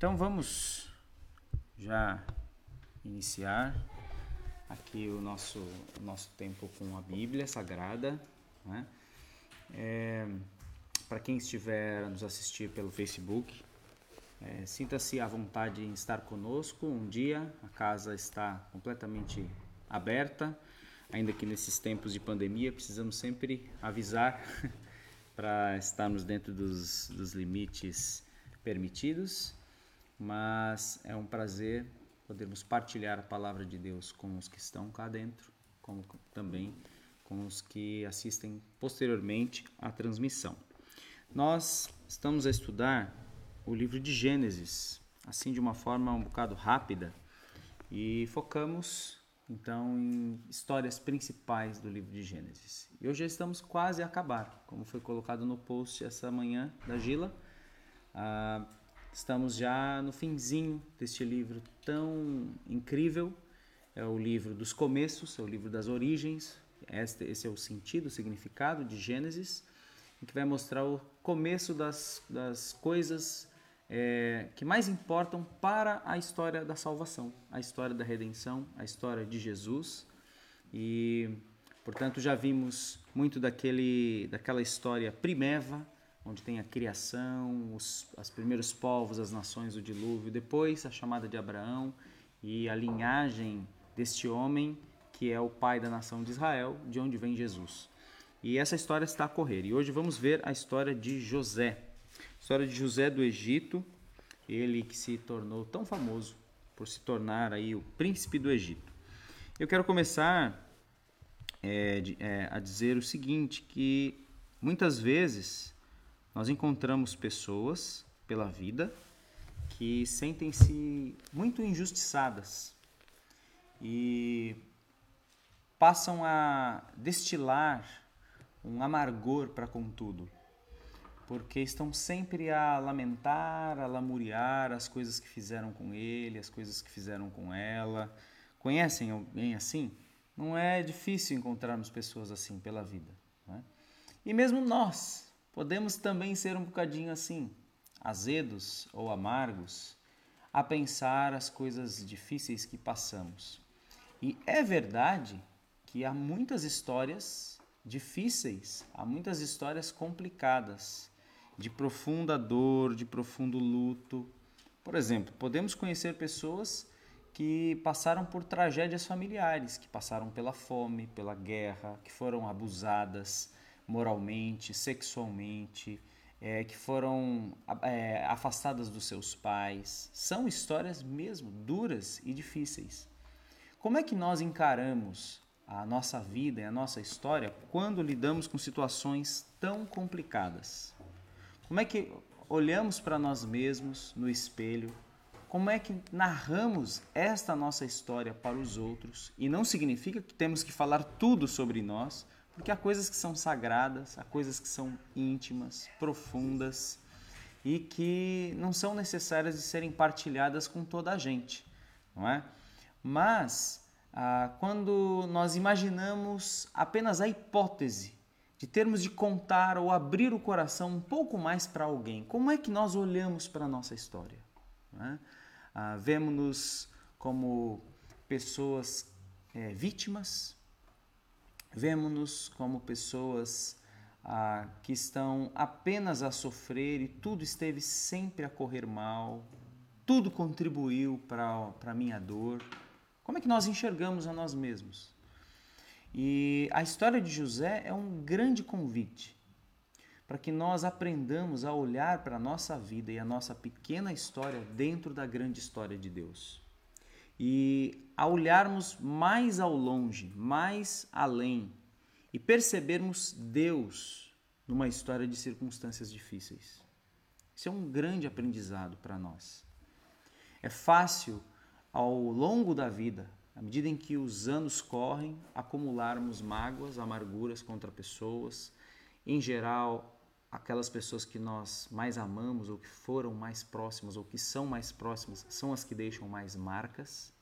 Então vamos já iniciar aqui o nosso, nosso tempo com a Bíblia Sagrada. Né? É, Para quem estiver a nos assistir pelo Facebook, é, sinta-se à vontade em estar conosco um dia. A casa está completamente aberta, ainda que nesses tempos de pandemia precisamos sempre avisar para estarmos dentro dos, dos limites permitidos mas é um prazer podermos partilhar a palavra de Deus com os que estão cá dentro, como também com os que assistem posteriormente à transmissão. Nós estamos a estudar o livro de Gênesis, assim de uma forma um bocado rápida, e focamos então em histórias principais do livro de Gênesis. E hoje já estamos quase a acabar, como foi colocado no post essa manhã da Gila. Ah, Estamos já no finzinho deste livro tão incrível. É o livro dos começos, é o livro das origens. Este, esse é o sentido, o significado de Gênesis, que vai mostrar o começo das, das coisas é, que mais importam para a história da salvação, a história da redenção, a história de Jesus. E, portanto, já vimos muito daquele, daquela história primeva onde tem a criação, os, os primeiros povos, as nações, o dilúvio, depois a chamada de Abraão e a linhagem deste homem que é o pai da nação de Israel, de onde vem Jesus. E essa história está a correr. E hoje vamos ver a história de José. A história de José do Egito, ele que se tornou tão famoso por se tornar aí o príncipe do Egito. Eu quero começar é, de, é, a dizer o seguinte, que muitas vezes nós encontramos pessoas pela vida que sentem-se muito injustiçadas e passam a destilar um amargor para com tudo, porque estão sempre a lamentar, a lamuriar as coisas que fizeram com ele, as coisas que fizeram com ela. Conhecem alguém assim? Não é difícil encontrarmos pessoas assim pela vida. É? E mesmo nós, Podemos também ser um bocadinho assim, azedos ou amargos, a pensar as coisas difíceis que passamos. E é verdade que há muitas histórias difíceis, há muitas histórias complicadas, de profunda dor, de profundo luto. Por exemplo, podemos conhecer pessoas que passaram por tragédias familiares, que passaram pela fome, pela guerra, que foram abusadas, moralmente, sexualmente, é, que foram é, afastadas dos seus pais. São histórias mesmo duras e difíceis. Como é que nós encaramos a nossa vida e a nossa história quando lidamos com situações tão complicadas? Como é que olhamos para nós mesmos no espelho? Como é que narramos esta nossa história para os outros? E não significa que temos que falar tudo sobre nós, porque há coisas que são sagradas, há coisas que são íntimas, profundas e que não são necessárias de serem partilhadas com toda a gente, não é? Mas ah, quando nós imaginamos apenas a hipótese de termos de contar ou abrir o coração um pouco mais para alguém, como é que nós olhamos para a nossa história? É? Ah, Vemos-nos como pessoas é, vítimas, Vemo-nos como pessoas ah, que estão apenas a sofrer e tudo esteve sempre a correr mal, tudo contribuiu para a minha dor. Como é que nós enxergamos a nós mesmos? E a história de José é um grande convite para que nós aprendamos a olhar para a nossa vida e a nossa pequena história dentro da grande história de Deus. E a olharmos mais ao longe, mais além e percebermos Deus numa história de circunstâncias difíceis. Isso é um grande aprendizado para nós. É fácil, ao longo da vida, à medida em que os anos correm, acumularmos mágoas, amarguras contra pessoas, em geral, aquelas pessoas que nós mais amamos ou que foram mais próximas ou que são mais próximas são as que deixam mais marcas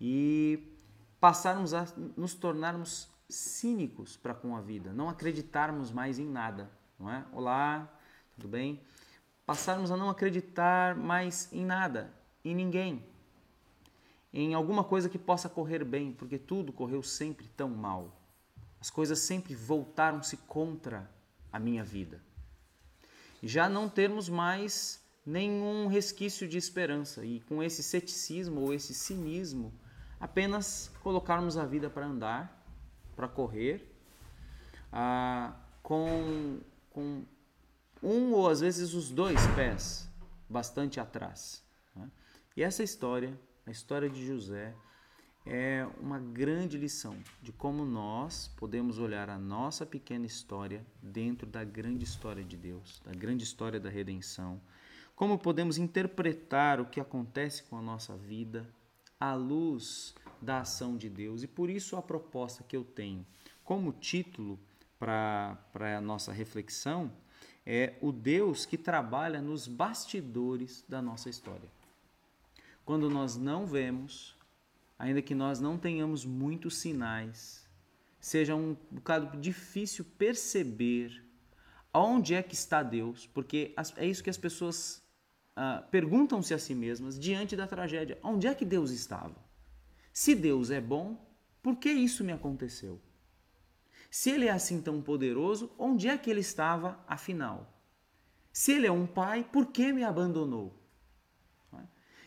e passarmos a nos tornarmos cínicos para com a vida, não acreditarmos mais em nada, não é? Olá, tudo bem? passarmos a não acreditar mais em nada, em ninguém, em alguma coisa que possa correr bem, porque tudo correu sempre tão mal. As coisas sempre voltaram-se contra a minha vida. Já não termos mais nenhum resquício de esperança e com esse ceticismo ou esse cinismo, apenas colocarmos a vida para andar, para correr, ah, com, com um ou às vezes os dois pés bastante atrás. Né? E essa história, a história de José, é uma grande lição de como nós podemos olhar a nossa pequena história dentro da grande história de Deus, da grande história da redenção, como podemos interpretar o que acontece com a nossa vida à luz da ação de Deus. E por isso a proposta que eu tenho como título para a nossa reflexão é o Deus que trabalha nos bastidores da nossa história. Quando nós não vemos, ainda que nós não tenhamos muitos sinais, seja um bocado difícil perceber onde é que está Deus, porque é isso que as pessoas ah, perguntam-se a si mesmas diante da tragédia: onde é que Deus estava? Se Deus é bom, por que isso me aconteceu? Se ele é assim tão poderoso, onde é que ele estava afinal? Se ele é um pai, por que me abandonou?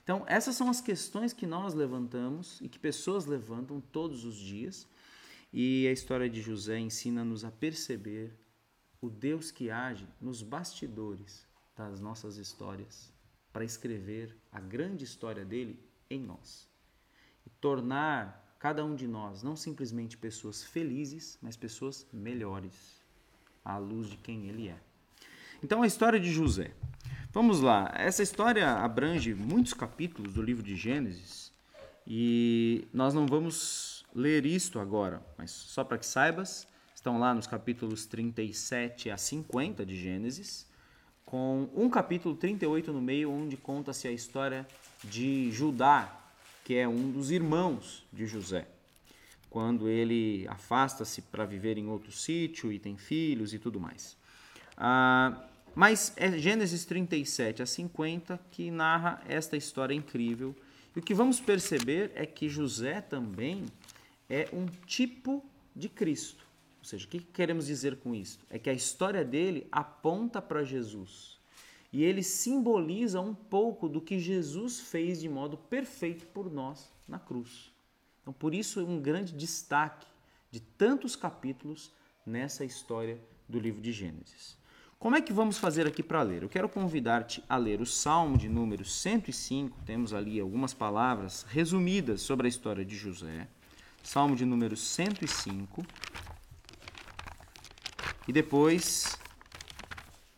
Então, essas são as questões que nós levantamos e que pessoas levantam todos os dias. E a história de José ensina-nos a perceber o Deus que age nos bastidores das nossas histórias para escrever a grande história dele em nós e tornar cada um de nós, não simplesmente pessoas felizes, mas pessoas melhores, à luz de quem ele é. Então, a história de José. Vamos lá, essa história abrange muitos capítulos do livro de Gênesis e nós não vamos ler isto agora, mas só para que saibas, estão lá nos capítulos 37 a 50 de Gênesis, com um capítulo 38 no meio, onde conta-se a história de Judá, que é um dos irmãos de José. Quando ele afasta-se para viver em outro sítio e tem filhos e tudo mais. Ah, mas é Gênesis 37 a 50 que narra esta história incrível. E o que vamos perceber é que José também é um tipo de Cristo. Ou seja, o que queremos dizer com isso? É que a história dele aponta para Jesus e ele simboliza um pouco do que Jesus fez de modo perfeito por nós na cruz. Então, por isso, um grande destaque de tantos capítulos nessa história do livro de Gênesis. Como é que vamos fazer aqui para ler? Eu quero convidar-te a ler o Salmo de número 105, temos ali algumas palavras resumidas sobre a história de José. Salmo de número 105. E depois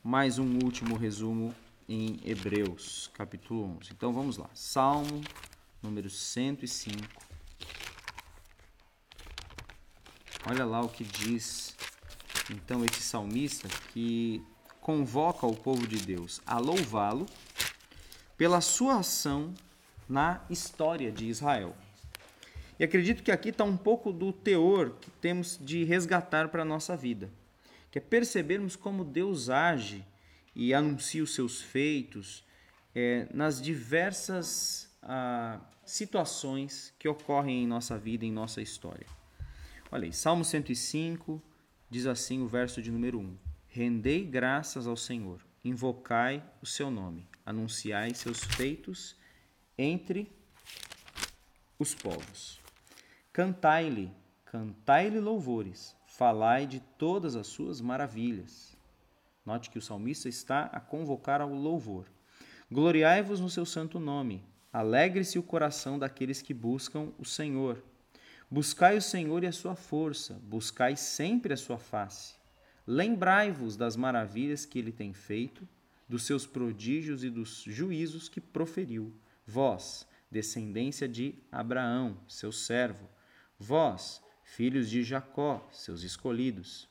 mais um último resumo em Hebreus, capítulo 11. Então vamos lá. Salmo número 105. Olha lá o que diz então esse salmista que convoca o povo de Deus a louvá-lo pela sua ação na história de Israel. E acredito que aqui está um pouco do teor que temos de resgatar para a nossa vida que é percebermos como Deus age e anuncia os seus feitos é, nas diversas ah, situações que ocorrem em nossa vida, em nossa história. Olha aí, Salmo 105 diz assim o verso de número 1: Rendei graças ao Senhor, invocai o seu nome, anunciai seus feitos entre os povos. Cantai-lhe, cantai-lhe louvores, falai de todas as suas maravilhas. Note que o salmista está a convocar ao louvor. Gloriai-vos no seu santo nome. Alegre-se o coração daqueles que buscam o Senhor. Buscai o Senhor e a sua força, buscai sempre a sua face. Lembrai-vos das maravilhas que ele tem feito, dos seus prodígios e dos juízos que proferiu. Vós, descendência de Abraão, seu servo, vós, filhos de Jacó, seus escolhidos.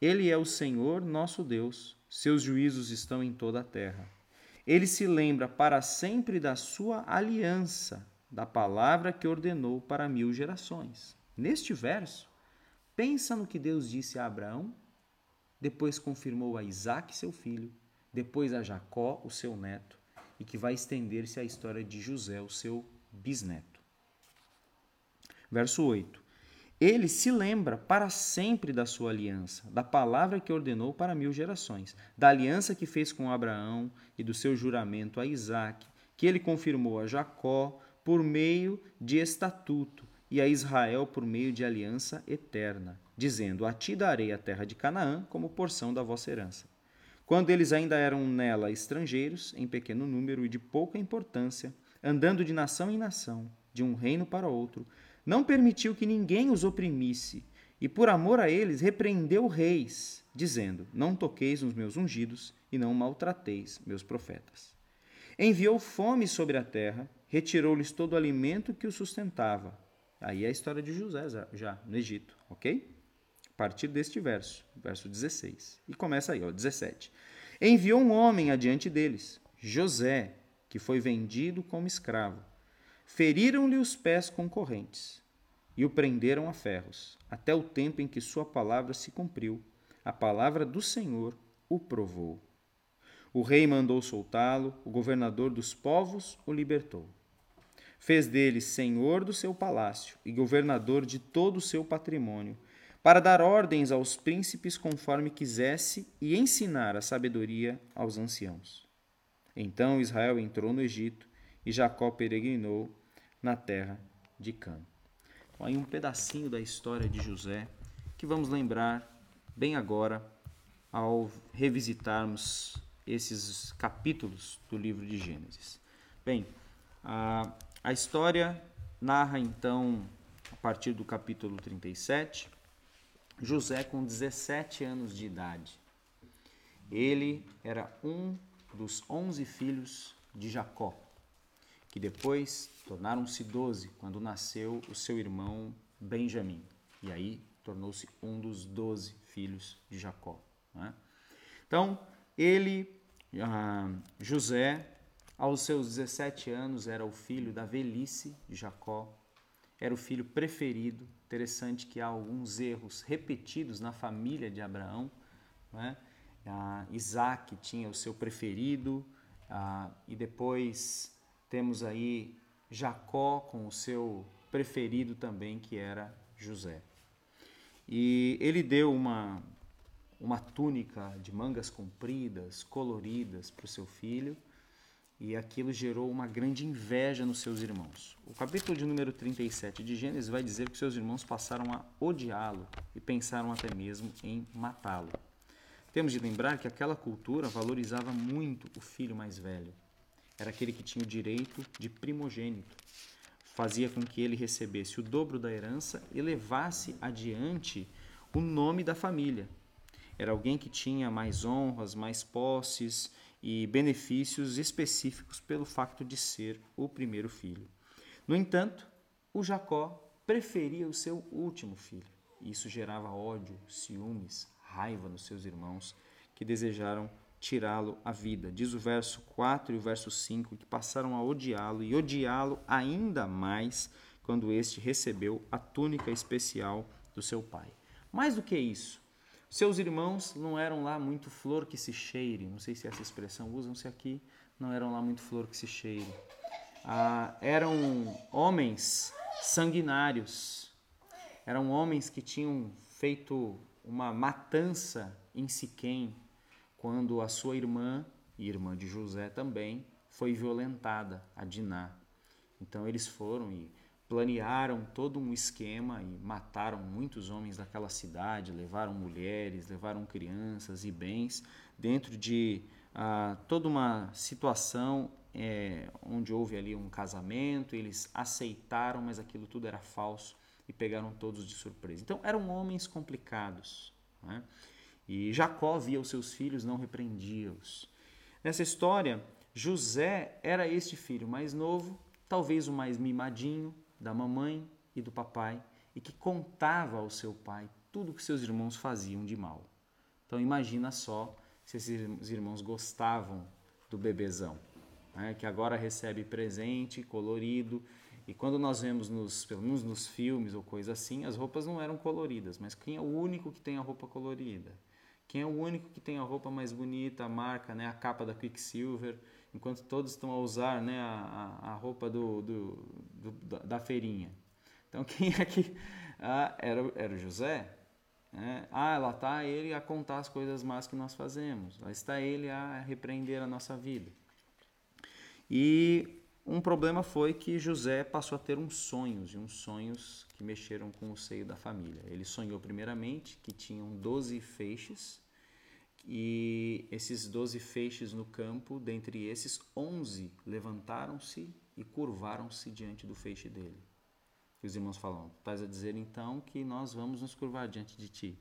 Ele é o Senhor nosso Deus, seus juízos estão em toda a terra. Ele se lembra para sempre da sua aliança, da palavra que ordenou para mil gerações. Neste verso, pensa no que Deus disse a Abraão, depois confirmou a Isaac, seu filho, depois a Jacó, o seu neto, e que vai estender-se à história de José, o seu bisneto. Verso 8. Ele se lembra para sempre da sua aliança, da palavra que ordenou para mil gerações, da aliança que fez com Abraão e do seu juramento a Isaac, que ele confirmou a Jacó por meio de estatuto e a Israel por meio de aliança eterna, dizendo: A ti darei a terra de Canaã como porção da vossa herança. Quando eles ainda eram nela estrangeiros, em pequeno número e de pouca importância, andando de nação em nação, de um reino para outro, não permitiu que ninguém os oprimisse, e por amor a eles repreendeu reis, dizendo: Não toqueis nos meus ungidos e não maltrateis meus profetas. Enviou fome sobre a terra, retirou-lhes todo o alimento que os sustentava. Aí é a história de José já no Egito, ok? A partir deste verso, verso 16. E começa aí, ó, 17. Enviou um homem adiante deles, José, que foi vendido como escravo Feriram-lhe os pés com correntes e o prenderam a ferros, até o tempo em que sua palavra se cumpriu. A palavra do Senhor o provou. O rei mandou soltá-lo, o governador dos povos o libertou. Fez dele senhor do seu palácio e governador de todo o seu patrimônio, para dar ordens aos príncipes conforme quisesse e ensinar a sabedoria aos anciãos. Então Israel entrou no Egito e Jacó peregrinou na terra de Cã. Então, aí um pedacinho da história de José que vamos lembrar bem agora ao revisitarmos esses capítulos do livro de Gênesis. Bem, a, a história narra então, a partir do capítulo 37, José com 17 anos de idade. Ele era um dos 11 filhos de Jacó que depois tornaram-se doze quando nasceu o seu irmão Benjamim. E aí tornou-se um dos doze filhos de Jacó. Né? Então, ele, ah, José, aos seus 17 anos, era o filho da velhice de Jacó, era o filho preferido. Interessante que há alguns erros repetidos na família de Abraão. Né? Isaac tinha o seu preferido, ah, e depois temos aí Jacó com o seu preferido também, que era José. E ele deu uma, uma túnica de mangas compridas, coloridas para o seu filho, e aquilo gerou uma grande inveja nos seus irmãos. O capítulo de número 37 de Gênesis vai dizer que seus irmãos passaram a odiá-lo e pensaram até mesmo em matá-lo. Temos de lembrar que aquela cultura valorizava muito o filho mais velho era aquele que tinha o direito de primogênito. Fazia com que ele recebesse o dobro da herança e levasse adiante o nome da família. Era alguém que tinha mais honras, mais posses e benefícios específicos pelo facto de ser o primeiro filho. No entanto, o Jacó preferia o seu último filho. Isso gerava ódio, ciúmes, raiva nos seus irmãos que desejaram tirá-lo a vida. Diz o verso 4 e o verso 5 que passaram a odiá-lo e odiá-lo ainda mais quando este recebeu a túnica especial do seu pai. Mais do que isso, seus irmãos não eram lá muito flor que se cheire, não sei se essa expressão usam-se aqui, não eram lá muito flor que se cheire. Ah, eram homens sanguinários, eram homens que tinham feito uma matança em Siquém, quando a sua irmã, irmã de José também, foi violentada, a Diná. Então eles foram e planearam todo um esquema e mataram muitos homens daquela cidade, levaram mulheres, levaram crianças e bens dentro de ah, toda uma situação é, onde houve ali um casamento, eles aceitaram, mas aquilo tudo era falso e pegaram todos de surpresa. Então eram homens complicados. Né? E Jacó via os seus filhos, não repreendia-os. Nessa história, José era este filho mais novo, talvez o mais mimadinho da mamãe e do papai, e que contava ao seu pai tudo o que seus irmãos faziam de mal. Então imagina só se esses irmãos gostavam do bebezão, né, que agora recebe presente colorido. E quando nós vemos nos, pelo menos nos filmes ou coisa assim, as roupas não eram coloridas, mas quem é o único que tem a roupa colorida? Quem é o único que tem a roupa mais bonita, a marca, né, a capa da Quicksilver, enquanto todos estão a usar né, a, a, roupa do, do, do, da feirinha. Então quem é ah, era, era o José? É, ah, lá está ele a contar as coisas más que nós fazemos. Lá está ele a repreender a nossa vida. E um problema foi que José passou a ter uns sonhos, e uns sonhos que mexeram com o seio da família. Ele sonhou primeiramente que tinham 12 feixes, e esses 12 feixes no campo, dentre esses, 11 levantaram-se e curvaram-se diante do feixe dele. E os irmãos falam: Estás a dizer então que nós vamos nos curvar diante de ti.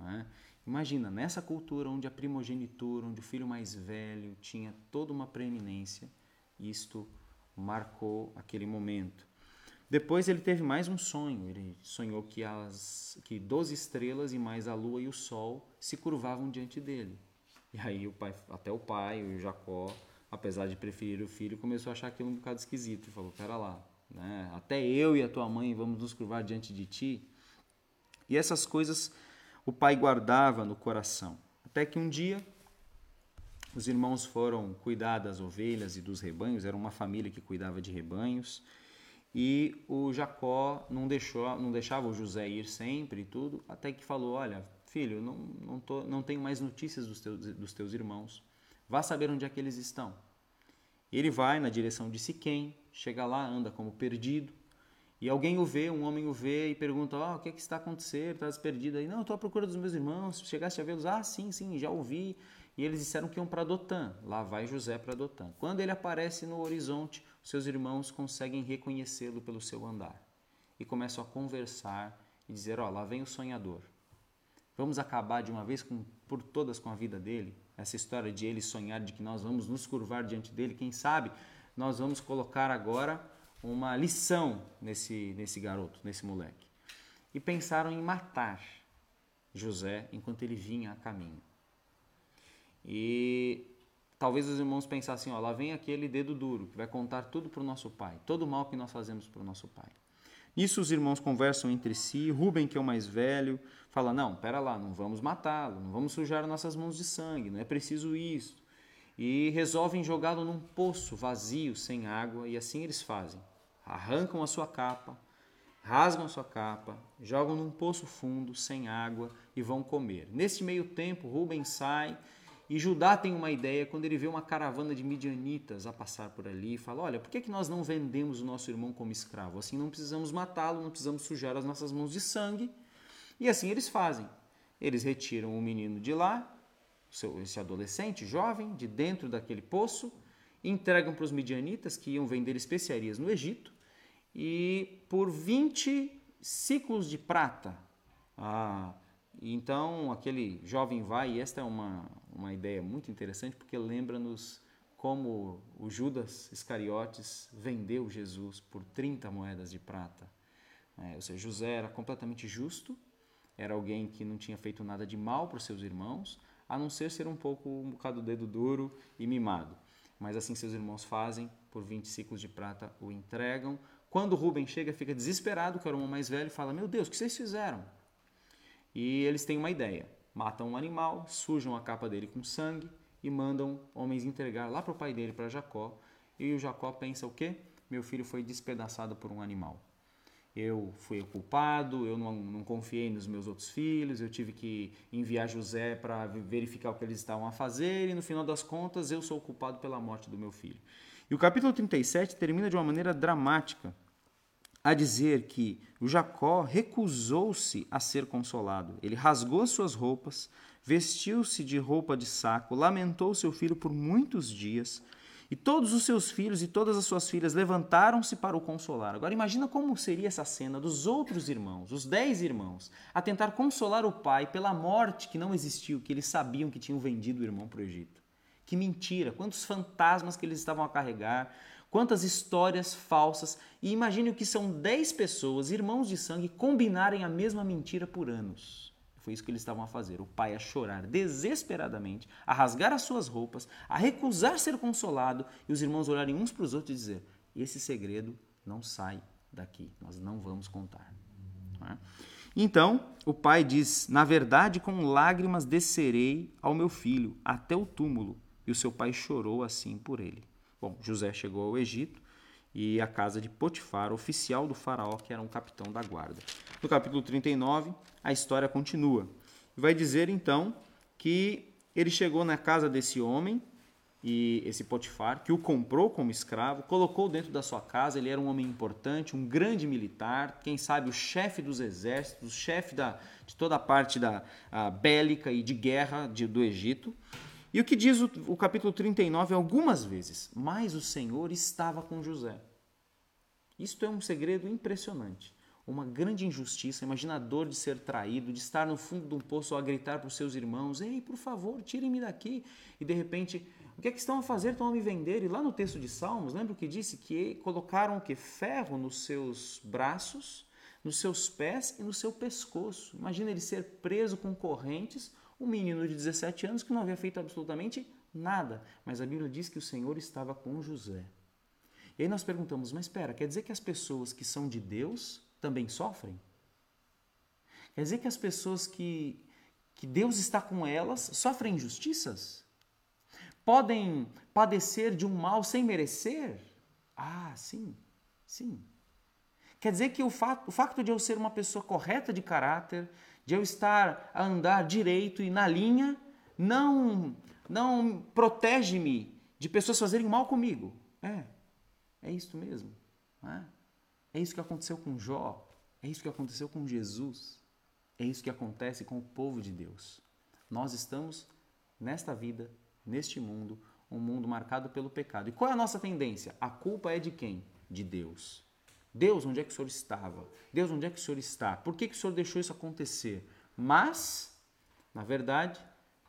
É? Imagina, nessa cultura onde a primogenitura, onde o filho mais velho tinha toda uma preeminência, isto marcou aquele momento. Depois ele teve mais um sonho. Ele sonhou que as que 12 estrelas e mais a lua e o sol se curvavam diante dele. E aí o pai, até o pai, o Jacó, apesar de preferir o filho, começou a achar aquilo um bocado esquisito falou: "Pera lá, né? Até eu e a tua mãe vamos nos curvar diante de ti. E essas coisas o pai guardava no coração. Até que um dia os irmãos foram cuidar das ovelhas e dos rebanhos, era uma família que cuidava de rebanhos. E o Jacó não, deixou, não deixava o José ir sempre e tudo, até que falou: Olha, filho, não, não, tô, não tenho mais notícias dos teus, dos teus irmãos. Vá saber onde é que eles estão. Ele vai na direção de Siquém, chega lá, anda como perdido, e alguém o vê, um homem o vê e pergunta: oh, o que, é que está acontecendo? Estás perdido aí? Não, estou à procura dos meus irmãos. Chegaste a vê-los? Ah, sim, sim, já ouvi. E eles disseram que iam para Dotã. Lá vai José para Dotã. Quando ele aparece no horizonte, seus irmãos conseguem reconhecê-lo pelo seu andar e começam a conversar e dizer: Ó, oh, lá vem o sonhador. Vamos acabar de uma vez com, por todas com a vida dele? Essa história de ele sonhar de que nós vamos nos curvar diante dele, quem sabe nós vamos colocar agora uma lição nesse, nesse garoto, nesse moleque. E pensaram em matar José enquanto ele vinha a caminho. E talvez os irmãos pensassem: ó, lá vem aquele dedo duro que vai contar tudo para o nosso pai, todo o mal que nós fazemos para o nosso pai. Nisso os irmãos conversam entre si. Rubem, que é o mais velho, fala: Não, pera lá, não vamos matá-lo, não vamos sujar nossas mãos de sangue, não é preciso isso e resolvem jogá-lo num poço vazio, sem água, e assim eles fazem. Arrancam a sua capa, rasgam a sua capa, jogam num poço fundo, sem água, e vão comer. Nesse meio tempo, Rubens sai e Judá tem uma ideia quando ele vê uma caravana de midianitas a passar por ali e fala: Olha, por que, que nós não vendemos o nosso irmão como escravo? Assim não precisamos matá-lo, não precisamos sujar as nossas mãos de sangue. E assim eles fazem. Eles retiram o menino de lá, esse adolescente jovem de dentro daquele poço, entregam para os midianitas que iam vender especiarias no Egito e por 20 ciclos de prata. Ah, então aquele jovem vai, e esta é uma, uma ideia muito interessante porque lembra-nos como o Judas Iscariotes vendeu Jesus por 30 moedas de prata. É, ou seja, José era completamente justo, era alguém que não tinha feito nada de mal para os seus irmãos, a não ser ser um pouco um bocado dedo duro e mimado. Mas assim seus irmãos fazem, por 20 ciclos de prata o entregam. Quando Rubem chega, fica desesperado, que era o irmão mais velho, e fala: Meu Deus, o que vocês fizeram? E eles têm uma ideia: matam um animal, sujam a capa dele com sangue e mandam homens entregar lá para o pai dele, para Jacó. E o Jacó pensa: O quê? Meu filho foi despedaçado por um animal eu fui o culpado, eu não, não, confiei nos meus outros filhos, eu tive que enviar José para verificar o que eles estavam a fazer e no final das contas eu sou o culpado pela morte do meu filho. E o capítulo 37 termina de uma maneira dramática, a dizer que Jacó recusou-se a ser consolado. Ele rasgou suas roupas, vestiu-se de roupa de saco, lamentou seu filho por muitos dias, e todos os seus filhos e todas as suas filhas levantaram-se para o consolar. Agora imagina como seria essa cena dos outros irmãos, os dez irmãos, a tentar consolar o pai pela morte que não existiu, que eles sabiam que tinham vendido o irmão para o Egito. Que mentira! Quantos fantasmas que eles estavam a carregar, quantas histórias falsas. E imagine o que são dez pessoas, irmãos de sangue, combinarem a mesma mentira por anos. Foi isso que eles estavam a fazer. O pai a chorar desesperadamente, a rasgar as suas roupas, a recusar ser consolado e os irmãos olharem uns para os outros e dizer: esse segredo não sai daqui, nós não vamos contar. É? Então o pai diz: Na verdade, com lágrimas descerei ao meu filho até o túmulo. E o seu pai chorou assim por ele. Bom, José chegou ao Egito e a casa de Potifar, oficial do faraó, que era um capitão da guarda. No capítulo 39, a história continua. Vai dizer então que ele chegou na casa desse homem e esse Potifar, que o comprou como escravo, colocou dentro da sua casa. Ele era um homem importante, um grande militar, quem sabe o chefe dos exércitos, o chefe da, de toda a parte da a, bélica e de guerra de, do Egito. E o que diz o, o capítulo 39 algumas vezes: Mas o Senhor estava com José. Isto é um segredo impressionante. Uma grande injustiça. Imagina a dor de ser traído, de estar no fundo de um poço a gritar para os seus irmãos: Ei, por favor, tirem-me daqui. E de repente o que é que estão a fazer? Estão a me vender. E lá no texto de Salmos, lembra o que disse? Que colocaram o que? Ferro nos seus braços, nos seus pés e no seu pescoço. Imagina ele ser preso com correntes, um menino de 17 anos que não havia feito absolutamente nada. Mas a Bíblia diz que o Senhor estava com José. E aí nós perguntamos, mas espera, quer dizer que as pessoas que são de Deus também sofrem? Quer dizer que as pessoas que, que Deus está com elas sofrem injustiças? podem padecer de um mal sem merecer? Ah, sim, sim. Quer dizer que o fato, o facto de eu ser uma pessoa correta de caráter, de eu estar a andar direito e na linha, não, não protege-me de pessoas fazerem mal comigo. É, é isso mesmo. É? é isso que aconteceu com Jó, é isso que aconteceu com Jesus, é isso que acontece com o povo de Deus. Nós estamos nesta vida neste mundo, um mundo marcado pelo pecado. E qual é a nossa tendência? A culpa é de quem? De Deus. Deus, onde é que o Senhor estava? Deus, onde é que o Senhor está? Por que, que o Senhor deixou isso acontecer? Mas, na verdade,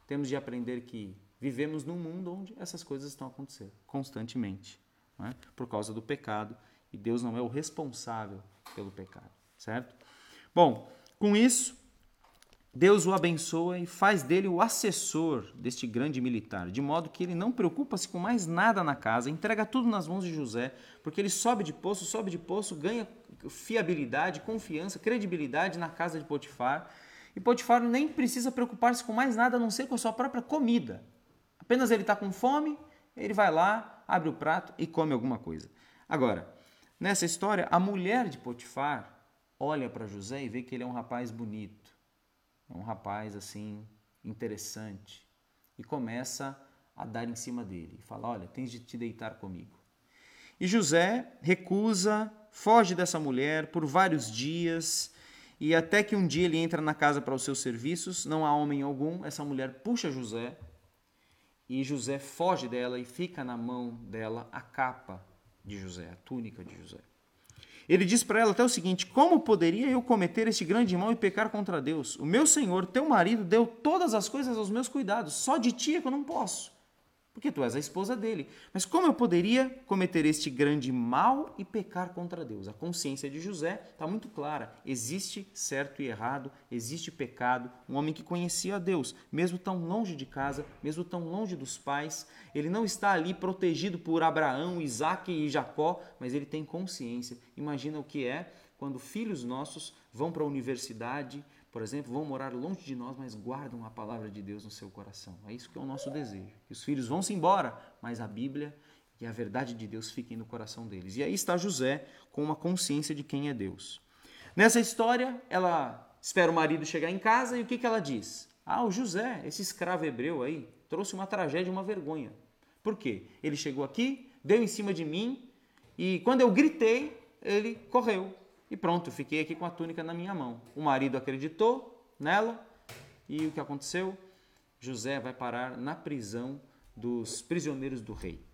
temos de aprender que vivemos num mundo onde essas coisas estão acontecendo constantemente, é? por causa do pecado, e Deus não é o responsável pelo pecado, certo? Bom, com isso, Deus o abençoa e faz dele o assessor deste grande militar, de modo que ele não preocupa-se com mais nada na casa, entrega tudo nas mãos de José, porque ele sobe de poço, sobe de poço, ganha fiabilidade, confiança, credibilidade na casa de Potifar. E Potifar nem precisa preocupar-se com mais nada a não ser com a sua própria comida. Apenas ele está com fome, ele vai lá, abre o prato e come alguma coisa. Agora, nessa história, a mulher de Potifar olha para José e vê que ele é um rapaz bonito um rapaz assim interessante. E começa a dar em cima dele. E fala: Olha, tens de te deitar comigo. E José recusa, foge dessa mulher por vários dias. E até que um dia ele entra na casa para os seus serviços, não há homem algum, essa mulher puxa José. E José foge dela e fica na mão dela a capa de José, a túnica de José. Ele diz para ela até o seguinte: Como poderia eu cometer este grande mal e pecar contra Deus? O meu senhor, teu marido, deu todas as coisas aos meus cuidados, só de ti é que eu não posso porque tu és a esposa dele. Mas como eu poderia cometer este grande mal e pecar contra Deus? A consciência de José está muito clara. Existe certo e errado, existe pecado. Um homem que conhecia a Deus, mesmo tão longe de casa, mesmo tão longe dos pais, ele não está ali protegido por Abraão, Isaac e Jacó, mas ele tem consciência. Imagina o que é quando filhos nossos vão para a universidade, por exemplo, vão morar longe de nós, mas guardam a palavra de Deus no seu coração. É isso que é o nosso desejo. Que os filhos vão se embora, mas a Bíblia e a verdade de Deus fiquem no coração deles. E aí está José com uma consciência de quem é Deus. Nessa história, ela espera o marido chegar em casa e o que, que ela diz? Ah, o José, esse escravo hebreu aí, trouxe uma tragédia, uma vergonha. Por quê? Ele chegou aqui, deu em cima de mim e quando eu gritei, ele correu. E pronto, fiquei aqui com a túnica na minha mão. O marido acreditou nela e o que aconteceu? José vai parar na prisão dos prisioneiros do rei.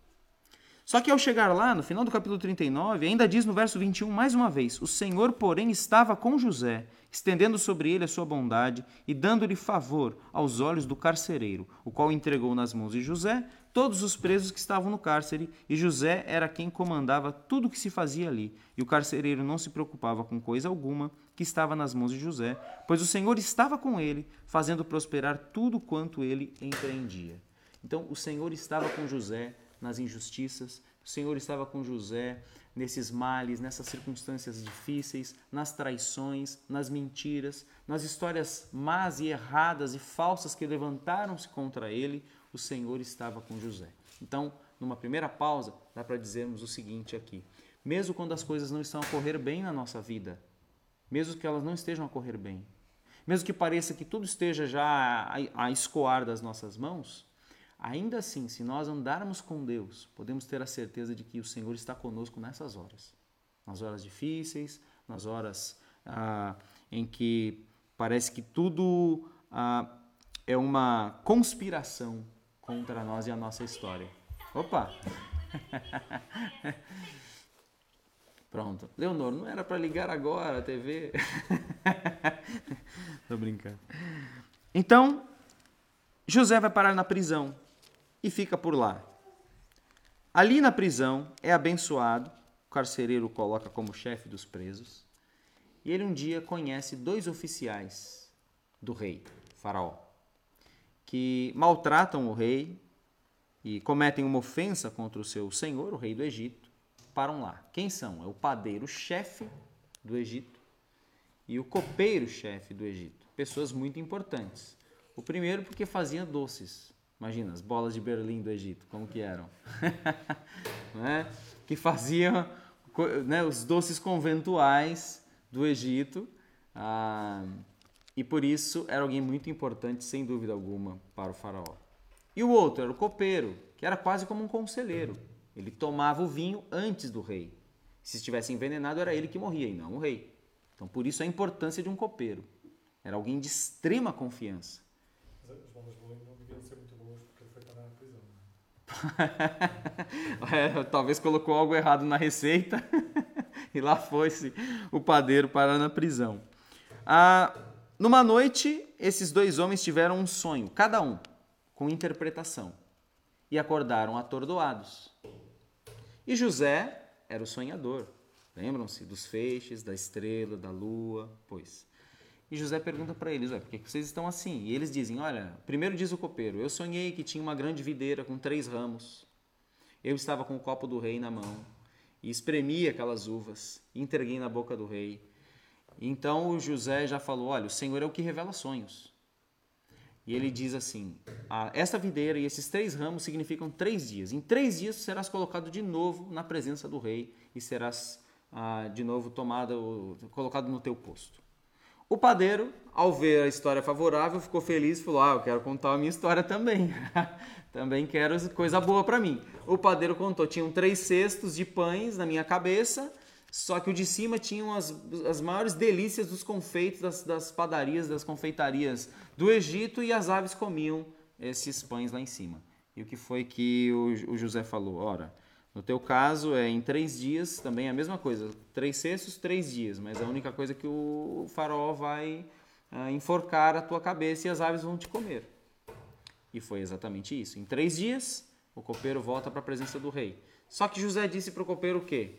Só que ao chegar lá, no final do capítulo 39, ainda diz no verso 21 mais uma vez: O Senhor, porém, estava com José, estendendo sobre ele a sua bondade e dando-lhe favor aos olhos do carcereiro, o qual entregou nas mãos de José todos os presos que estavam no cárcere, e José era quem comandava tudo o que se fazia ali. E o carcereiro não se preocupava com coisa alguma que estava nas mãos de José, pois o Senhor estava com ele, fazendo prosperar tudo quanto ele empreendia. Então, o Senhor estava com José nas injustiças, O Senhor estava com José nesses males, nessas circunstâncias difíceis, nas traições, nas mentiras, nas histórias más e erradas e falsas que levantaram-se contra ele. O Senhor estava com José. Então, numa primeira pausa, dá para dizermos o seguinte aqui: mesmo quando as coisas não estão a correr bem na nossa vida, mesmo que elas não estejam a correr bem, mesmo que pareça que tudo esteja já a, escoar das nossas mãos, ainda assim, se nós andarmos com Deus, podemos ter a certeza de que o Senhor está conosco nessas horas. Nas horas difíceis, nas horas ah, em que parece que tudo ah, é uma conspiração contra nós e a nossa história. Opa! Pronto. Leonor, não era para ligar agora a TV? Tô brincando. Então, José vai parar na prisão e fica por lá. Ali na prisão é abençoado, o carcereiro o coloca como chefe dos presos, e ele um dia conhece dois oficiais do rei, Faraó, que maltratam o rei e cometem uma ofensa contra o seu senhor, o rei do Egito, param lá. Quem são? É o padeiro-chefe do Egito e o copeiro-chefe do Egito. Pessoas muito importantes. O primeiro porque fazia doces. Imagina, as bolas de Berlim do Egito, como que eram? né? Que faziam né, os doces conventuais do Egito. Ah, e por isso era alguém muito importante, sem dúvida alguma, para o faraó. E o outro era o copeiro, que era quase como um conselheiro. Ele tomava o vinho antes do rei. Se estivesse envenenado, era ele que morria e não o rei. Então, por isso a importância de um copeiro. Era alguém de extrema confiança. Mas as bolas de Belém não deviam ser muito boas porque ele foi parar na prisão. É, talvez colocou algo errado na receita e lá foi-se o padeiro parar na prisão. Ah, numa noite, esses dois homens tiveram um sonho, cada um com interpretação, e acordaram atordoados. E José era o sonhador. Lembram-se dos feixes, da estrela, da lua, pois. E José pergunta para eles: por que vocês estão assim? E eles dizem: Olha, primeiro diz o copeiro: Eu sonhei que tinha uma grande videira com três ramos. Eu estava com o copo do rei na mão e espremi aquelas uvas e entreguei na boca do rei. Então o José já falou: Olha, o Senhor é o que revela sonhos. E ele diz assim: ah, Esta videira e esses três ramos significam três dias. Em três dias serás colocado de novo na presença do rei e serás ah, de novo tomado, colocado no teu posto. O padeiro, ao ver a história favorável, ficou feliz e falou: Ah, eu quero contar a minha história também. também quero coisa boa para mim. O padeiro contou: tinham três cestos de pães na minha cabeça só que o de cima tinham as, as maiores delícias dos confeitos das, das padarias, das confeitarias do Egito e as aves comiam esses pães lá em cima. E o que foi que o, o José falou? Ora, no teu caso é em três dias também é a mesma coisa. Três cestos, três dias. Mas a única coisa é que o faraó vai ah, enforcar a tua cabeça e as aves vão te comer. E foi exatamente isso. Em três dias, o copeiro volta para a presença do rei. Só que José disse para o copeiro o quê?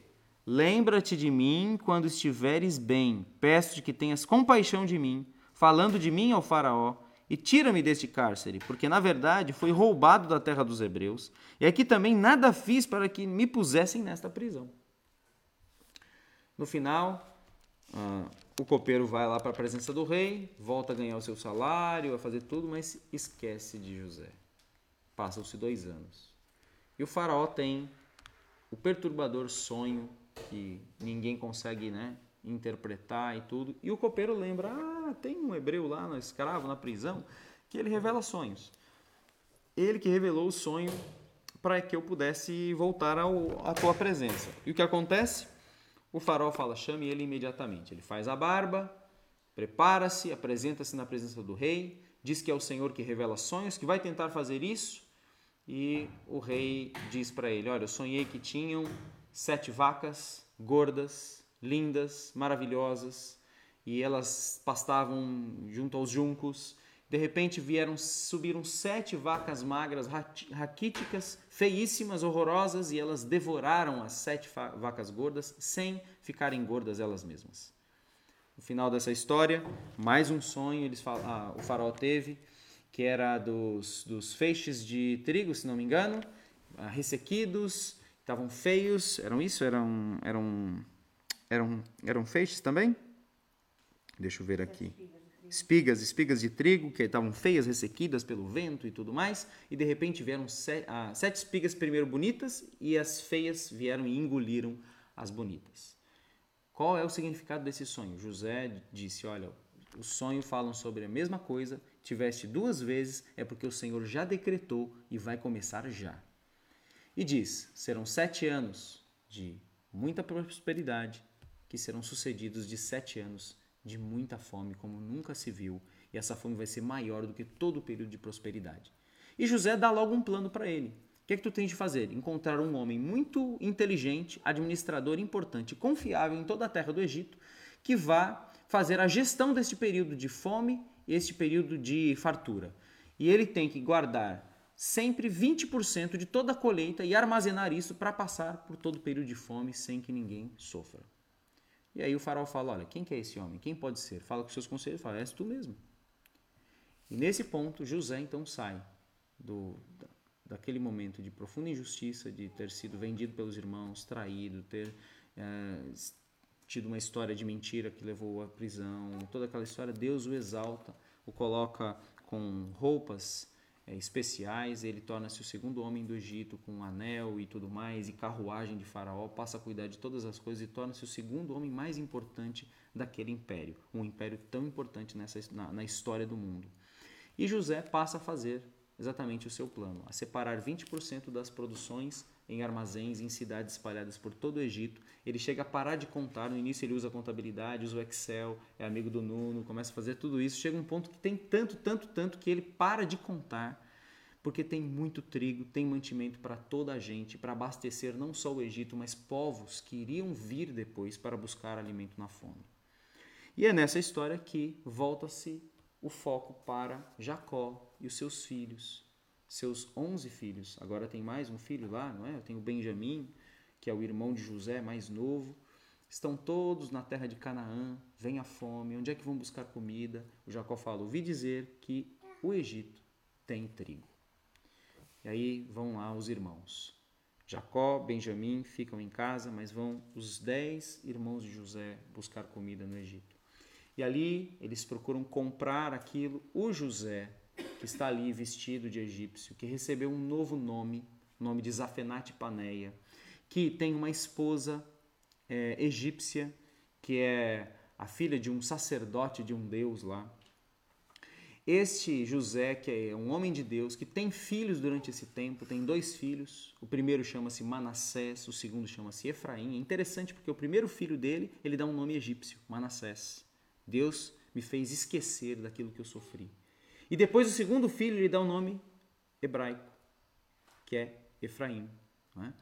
Lembra-te de mim quando estiveres bem. Peço-te que tenhas compaixão de mim, falando de mim ao Faraó, e tira-me deste cárcere, porque na verdade fui roubado da terra dos hebreus, e aqui também nada fiz para que me pusessem nesta prisão. No final, uh, o copeiro vai lá para a presença do rei, volta a ganhar o seu salário, a fazer tudo, mas esquece de José. Passam-se dois anos. E o faraó tem o perturbador sonho que ninguém consegue né, interpretar e tudo. E o copeiro lembra: ah, tem um hebreu lá, no escravo, na prisão, que ele revela sonhos. Ele que revelou o sonho para que eu pudesse voltar ao, à tua presença. E o que acontece? O farol fala: chame ele imediatamente. Ele faz a barba, prepara-se, apresenta-se na presença do rei, diz que é o Senhor que revela sonhos, que vai tentar fazer isso. E o rei diz para ele: Olha, eu sonhei que tinham sete vacas gordas, lindas, maravilhosas, e elas pastavam junto aos juncos. De repente vieram, subiram sete vacas magras, raquíticas, feíssimas, horrorosas, e elas devoraram as sete vacas gordas sem ficarem gordas elas mesmas. No final dessa história, mais um sonho eles ah, o farol teve, que era dos, dos feixes de trigo, se não me engano, ah, ressequidos, estavam feios, eram isso? Eram, eram, eram, eram feixes também? Deixa eu ver aqui. Espigas, espigas de trigo que estavam feias, ressequidas pelo vento e tudo mais, e de repente vieram sete, ah, sete espigas primeiro bonitas e as feias vieram e engoliram as bonitas. Qual é o significado desse sonho? José disse: Olha, o sonho falam sobre a mesma coisa, tiveste duas vezes, é porque o Senhor já decretou e vai começar já. E diz: serão sete anos de muita prosperidade, que serão sucedidos de sete anos de muita fome, como nunca se viu, e essa fome vai ser maior do que todo o período de prosperidade. E José dá logo um plano para ele. O que é que tu tens de fazer? Encontrar um homem muito inteligente, administrador importante, confiável em toda a terra do Egito, que vá fazer a gestão deste período de fome e este período de fartura. E ele tem que guardar sempre 20% de toda a colheita e armazenar isso para passar por todo o período de fome sem que ninguém sofra. E aí o faraó fala: Olha, quem que é esse homem? Quem pode ser? Fala com seus conselheiros, fala: És tu mesmo. E nesse ponto, José então sai do, daquele momento de profunda injustiça, de ter sido vendido pelos irmãos, traído, ter é, tido uma história de mentira que levou à prisão, toda aquela história. Deus o exalta, o coloca com roupas especiais, ele torna-se o segundo homem do Egito com um anel e tudo mais, e carruagem de Faraó, passa a cuidar de todas as coisas e torna-se o segundo homem mais importante daquele império, um império tão importante nessa, na, na história do mundo. E José passa a fazer exatamente o seu plano, a separar 20% das produções em armazéns, em cidades espalhadas por todo o Egito. Ele chega a parar de contar, no início ele usa contabilidade, usa o Excel, é amigo do Nuno, começa a fazer tudo isso. Chega um ponto que tem tanto, tanto, tanto que ele para de contar, porque tem muito trigo, tem mantimento para toda a gente, para abastecer não só o Egito, mas povos que iriam vir depois para buscar alimento na fome. E é nessa história que volta-se o foco para Jacó e os seus filhos seus 11 filhos. Agora tem mais um filho lá, não é? Tem o Benjamim, que é o irmão de José, mais novo. Estão todos na terra de Canaã, vem a fome, onde é que vão buscar comida? O Jacó fala: ouvi dizer que o Egito tem trigo. E aí vão lá os irmãos. Jacó, Benjamim ficam em casa, mas vão os dez irmãos de José buscar comida no Egito. E ali eles procuram comprar aquilo. O José que está ali vestido de egípcio, que recebeu um novo nome, nome de Zafenate Paneia, que tem uma esposa é, egípcia, que é a filha de um sacerdote de um deus lá. Este José, que é um homem de Deus, que tem filhos durante esse tempo, tem dois filhos. O primeiro chama-se Manassés, o segundo chama-se Efraim. É interessante porque o primeiro filho dele, ele dá um nome egípcio, Manassés. Deus me fez esquecer daquilo que eu sofri. E depois o segundo filho lhe dá um nome hebraico, que é Efraim. É?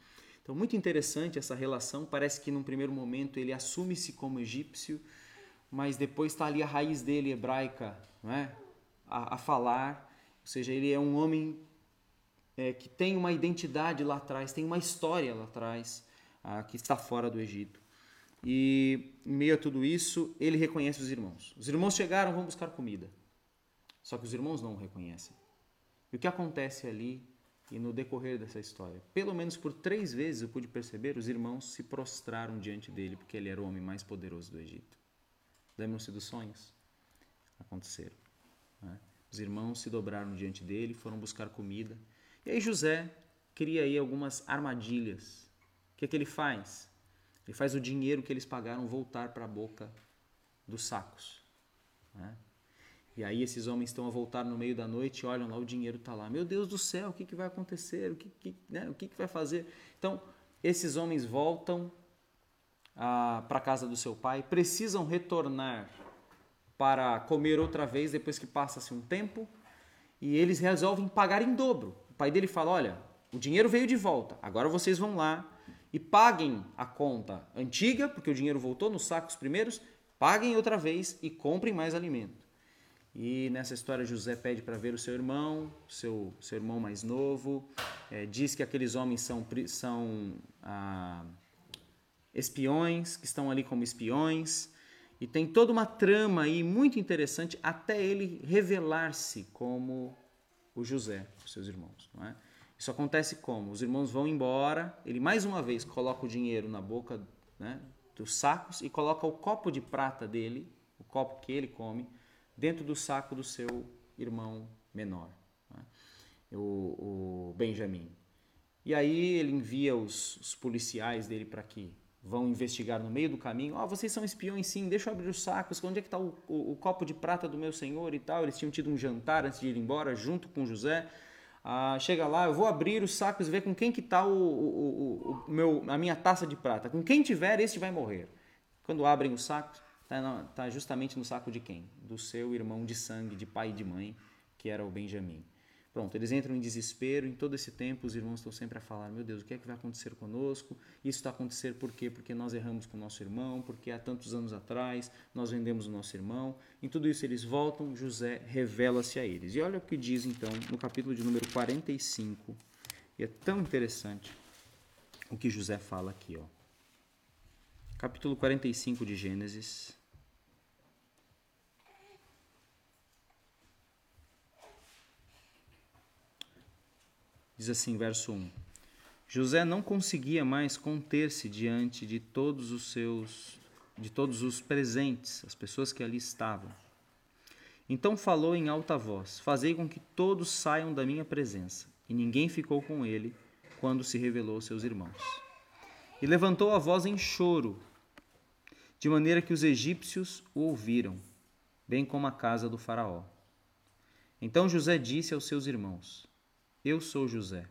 Então, muito interessante essa relação. Parece que num primeiro momento ele assume-se como egípcio, mas depois está ali a raiz dele hebraica é? a, a falar. Ou seja, ele é um homem é, que tem uma identidade lá atrás, tem uma história lá atrás, que está fora do Egito. E em meio a tudo isso, ele reconhece os irmãos. Os irmãos chegaram, vão buscar comida. Só que os irmãos não o reconhecem. E o que acontece ali e no decorrer dessa história? Pelo menos por três vezes eu pude perceber, os irmãos se prostraram diante dele, porque ele era o homem mais poderoso do Egito. Lembram-se dos sonhos? Aconteceram. Né? Os irmãos se dobraram diante dele, foram buscar comida. E aí José cria aí algumas armadilhas. O que é que ele faz? Ele faz o dinheiro que eles pagaram voltar para a boca dos sacos. Né? E aí esses homens estão a voltar no meio da noite olham lá, o dinheiro está lá. Meu Deus do céu, o que, que vai acontecer? O que, que né? o que, que vai fazer? Então, esses homens voltam ah, para a casa do seu pai, precisam retornar para comer outra vez depois que passa-se um tempo, e eles resolvem pagar em dobro. O pai dele fala: Olha, o dinheiro veio de volta, agora vocês vão lá e paguem a conta antiga, porque o dinheiro voltou nos sacos primeiros, paguem outra vez e comprem mais alimento. E nessa história José pede para ver o seu irmão, seu, seu irmão mais novo, é, diz que aqueles homens são, são ah, espiões, que estão ali como espiões, e tem toda uma trama aí muito interessante até ele revelar-se como o José, os seus irmãos. É? Isso acontece como? Os irmãos vão embora, ele mais uma vez coloca o dinheiro na boca né, dos sacos e coloca o copo de prata dele, o copo que ele come, dentro do saco do seu irmão menor, né, o, o Benjamin. E aí ele envia os, os policiais dele para que vão investigar no meio do caminho. oh, vocês são espiões sim, deixa eu abrir os sacos, onde é que está o, o, o, copo de prata do meu senhor e tal. Eles tinham tido um jantar antes de ir embora, junto com José. Ah, chega lá, eu vou abrir os sacos e ver com quem que está o, o, o, meu, a minha taça de prata. Com quem tiver, este vai morrer. Quando abrem os sacos, está tá justamente no saco de quem? Do seu irmão de sangue, de pai e de mãe, que era o Benjamim. Pronto, eles entram em desespero. Em todo esse tempo, os irmãos estão sempre a falar: Meu Deus, o que é que vai acontecer conosco? Isso está acontecendo por quê? Porque nós erramos com o nosso irmão, porque há tantos anos atrás nós vendemos o nosso irmão. Em tudo isso, eles voltam. José revela-se a eles. E olha o que diz então no capítulo de número 45. E é tão interessante o que José fala aqui. Ó. Capítulo 45 de Gênesis. Diz assim, verso 1. José não conseguia mais conter-se diante de todos os seus de todos os presentes, as pessoas que ali estavam. Então falou em alta voz: Fazei com que todos saiam da minha presença. E ninguém ficou com ele quando se revelou aos seus irmãos. E levantou a voz em choro, de maneira que os egípcios o ouviram, bem como a casa do Faraó. Então José disse aos seus irmãos: eu sou José.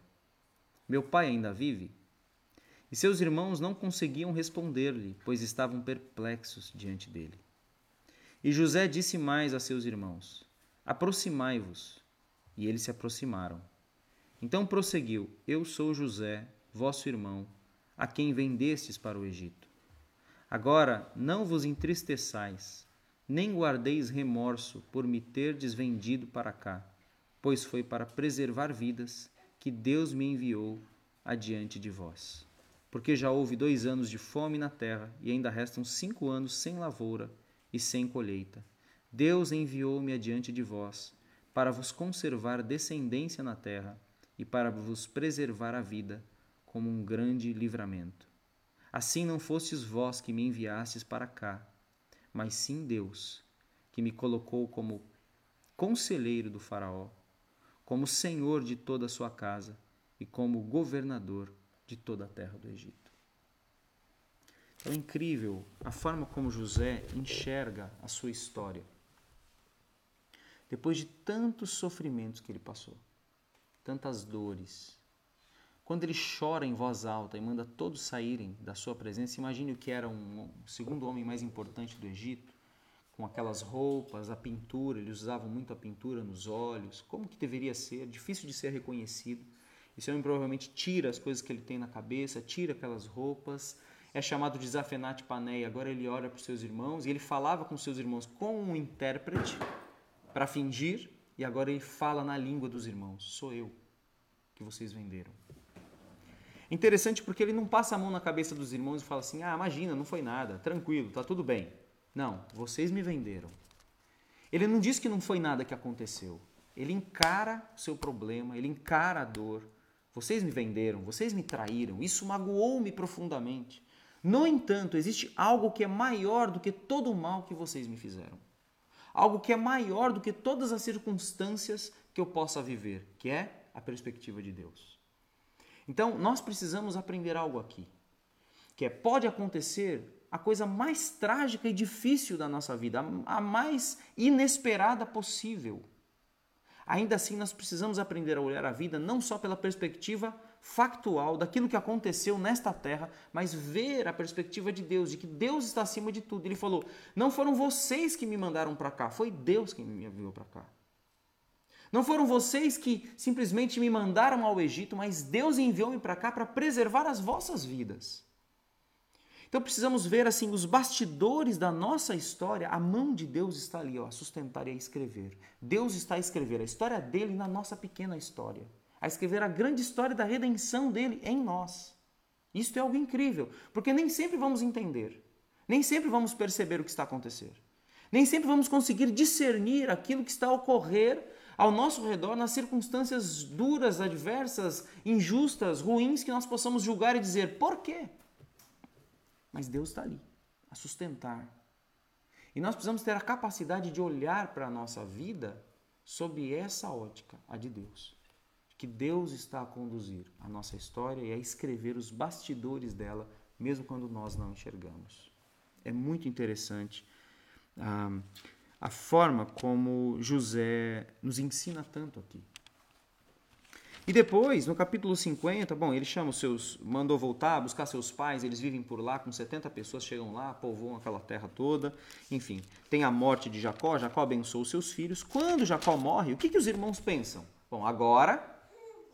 Meu pai ainda vive? E seus irmãos não conseguiam responder-lhe, pois estavam perplexos diante dele. E José disse mais a seus irmãos: Aproximai-vos. E eles se aproximaram. Então prosseguiu: Eu sou José, vosso irmão, a quem vendestes para o Egito. Agora não vos entristeçais, nem guardeis remorso por me terdes vendido para cá pois foi para preservar vidas que Deus me enviou adiante de vós. Porque já houve dois anos de fome na terra e ainda restam cinco anos sem lavoura e sem colheita. Deus enviou-me adiante de vós para vos conservar descendência na terra e para vos preservar a vida como um grande livramento. Assim não fostes vós que me enviastes para cá, mas sim Deus, que me colocou como conselheiro do Faraó como senhor de toda a sua casa e como governador de toda a terra do Egito. É incrível a forma como José enxerga a sua história. Depois de tantos sofrimentos que ele passou, tantas dores, quando ele chora em voz alta e manda todos saírem da sua presença, imagine o que era um, segundo homem mais importante do Egito, com aquelas roupas, a pintura, eles usavam muito a pintura nos olhos, como que deveria ser, difícil de ser reconhecido. Esse homem provavelmente tira as coisas que ele tem na cabeça, tira aquelas roupas, é chamado de Zafenat Paneia, agora ele olha para os seus irmãos, e ele falava com seus irmãos com um intérprete para fingir, e agora ele fala na língua dos irmãos, sou eu que vocês venderam. Interessante porque ele não passa a mão na cabeça dos irmãos e fala assim, ah, imagina, não foi nada, tranquilo, tá tudo bem. Não, vocês me venderam. Ele não diz que não foi nada que aconteceu. Ele encara o seu problema, ele encara a dor. Vocês me venderam, vocês me traíram, isso magoou-me profundamente. No entanto, existe algo que é maior do que todo o mal que vocês me fizeram. Algo que é maior do que todas as circunstâncias que eu possa viver, que é a perspectiva de Deus. Então, nós precisamos aprender algo aqui, que é pode acontecer a coisa mais trágica e difícil da nossa vida, a mais inesperada possível. Ainda assim, nós precisamos aprender a olhar a vida não só pela perspectiva factual daquilo que aconteceu nesta terra, mas ver a perspectiva de Deus, de que Deus está acima de tudo. Ele falou: Não foram vocês que me mandaram para cá, foi Deus quem me enviou para cá. Não foram vocês que simplesmente me mandaram ao Egito, mas Deus enviou-me para cá para preservar as vossas vidas. Então precisamos ver assim os bastidores da nossa história. A mão de Deus está ali, ó, a sustentar e a escrever. Deus está a escrever a história dele na nossa pequena história, a escrever a grande história da redenção dele em nós. Isto é algo incrível, porque nem sempre vamos entender, nem sempre vamos perceber o que está a acontecer, nem sempre vamos conseguir discernir aquilo que está a ocorrer ao nosso redor, nas circunstâncias duras, adversas, injustas, ruins, que nós possamos julgar e dizer: por quê? Mas Deus está ali, a sustentar. E nós precisamos ter a capacidade de olhar para a nossa vida sob essa ótica, a de Deus. Que Deus está a conduzir a nossa história e a escrever os bastidores dela, mesmo quando nós não enxergamos. É muito interessante. Ah, a forma como José nos ensina tanto aqui. E depois, no capítulo 50, bom, ele chama os seus, mandou voltar, buscar seus pais, eles vivem por lá, com 70 pessoas chegam lá, povoam aquela terra toda. Enfim, tem a morte de Jacó, Jacó abençoou seus filhos. Quando Jacó morre, o que, que os irmãos pensam? Bom, agora,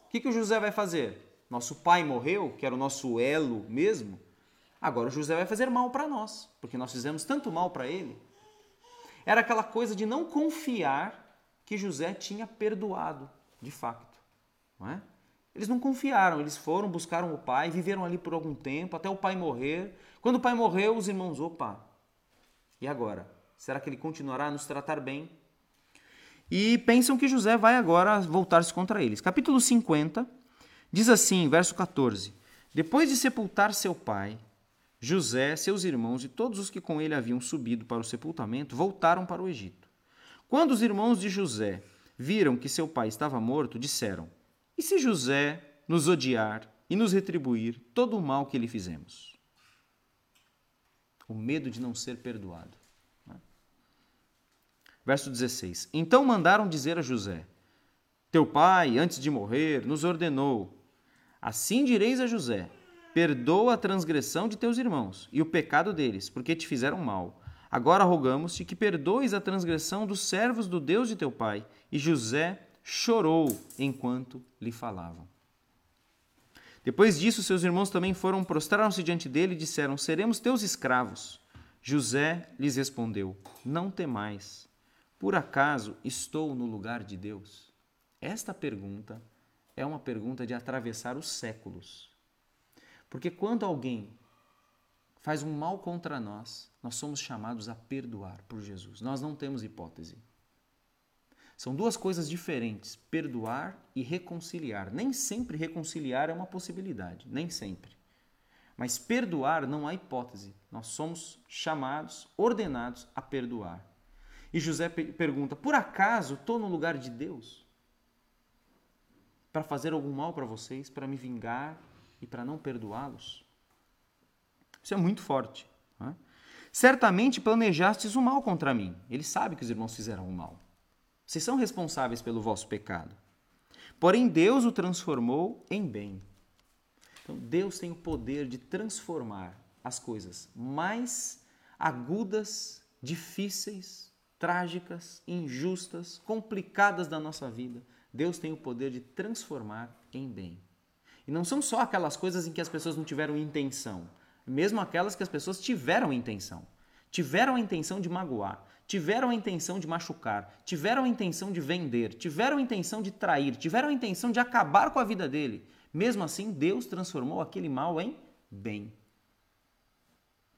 o que, que o José vai fazer? Nosso pai morreu, que era o nosso elo mesmo. Agora o José vai fazer mal para nós, porque nós fizemos tanto mal para ele era aquela coisa de não confiar que José tinha perdoado, de facto. Não é? Eles não confiaram, eles foram, buscaram o pai, viveram ali por algum tempo, até o pai morrer. Quando o pai morreu, os irmãos, opa, e agora? Será que ele continuará a nos tratar bem? E pensam que José vai agora voltar-se contra eles. Capítulo 50 diz assim, verso 14: Depois de sepultar seu pai, José, seus irmãos e todos os que com ele haviam subido para o sepultamento voltaram para o Egito. Quando os irmãos de José viram que seu pai estava morto, disseram: E se José nos odiar e nos retribuir todo o mal que lhe fizemos? O medo de não ser perdoado. Né? Verso 16: Então mandaram dizer a José: Teu pai, antes de morrer, nos ordenou: Assim direis a José: Perdoa a transgressão de teus irmãos e o pecado deles, porque te fizeram mal. Agora rogamos-te que perdoes a transgressão dos servos do Deus de teu pai. E José chorou enquanto lhe falavam. Depois disso, seus irmãos também foram, prostraram-se diante dele e disseram: Seremos teus escravos. José lhes respondeu: Não temais. Por acaso estou no lugar de Deus? Esta pergunta é uma pergunta de atravessar os séculos. Porque quando alguém faz um mal contra nós, nós somos chamados a perdoar por Jesus. Nós não temos hipótese. São duas coisas diferentes, perdoar e reconciliar. Nem sempre reconciliar é uma possibilidade, nem sempre. Mas perdoar não há hipótese. Nós somos chamados, ordenados a perdoar. E José pergunta: por acaso estou no lugar de Deus? Para fazer algum mal para vocês, para me vingar, e para não perdoá-los? Isso é muito forte. É? Certamente planejastes o mal contra mim. Ele sabe que os irmãos fizeram o mal. Vocês são responsáveis pelo vosso pecado. Porém, Deus o transformou em bem. Então, Deus tem o poder de transformar as coisas mais agudas, difíceis, trágicas, injustas, complicadas da nossa vida. Deus tem o poder de transformar em bem. E não são só aquelas coisas em que as pessoas não tiveram intenção, mesmo aquelas que as pessoas tiveram intenção. Tiveram a intenção de magoar, tiveram a intenção de machucar, tiveram a intenção de vender, tiveram a intenção de trair, tiveram a intenção de acabar com a vida dele. Mesmo assim, Deus transformou aquele mal em bem.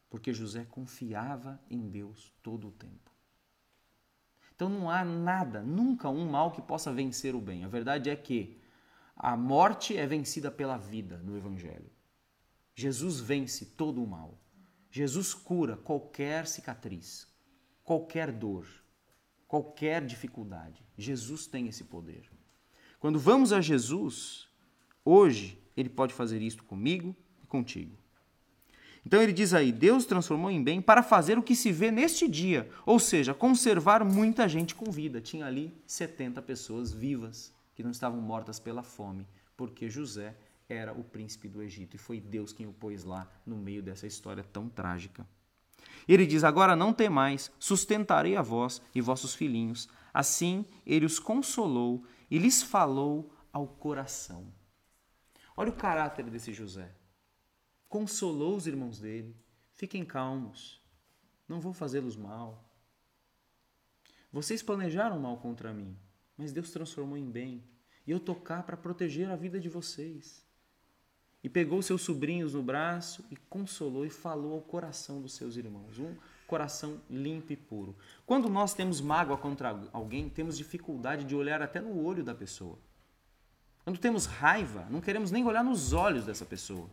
Porque José confiava em Deus todo o tempo. Então não há nada, nunca um mal que possa vencer o bem. A verdade é que a morte é vencida pela vida no Evangelho. Jesus vence todo o mal. Jesus cura qualquer cicatriz, qualquer dor, qualquer dificuldade. Jesus tem esse poder. Quando vamos a Jesus, hoje, ele pode fazer isto comigo e contigo. Então ele diz aí: Deus transformou em bem para fazer o que se vê neste dia, ou seja, conservar muita gente com vida. Tinha ali 70 pessoas vivas que não estavam mortas pela fome, porque José era o príncipe do Egito e foi Deus quem o pôs lá no meio dessa história tão trágica. Ele diz: Agora não temais, sustentarei a vós e vossos filhinhos. Assim ele os consolou e lhes falou ao coração. Olha o caráter desse José. Consolou os irmãos dele. Fiquem calmos. Não vou fazê-los mal. Vocês planejaram mal contra mim, mas Deus transformou em bem. E eu tocar para proteger a vida de vocês. E pegou seus sobrinhos no braço e consolou e falou ao coração dos seus irmãos. Um coração limpo e puro. Quando nós temos mágoa contra alguém, temos dificuldade de olhar até no olho da pessoa. Quando temos raiva, não queremos nem olhar nos olhos dessa pessoa.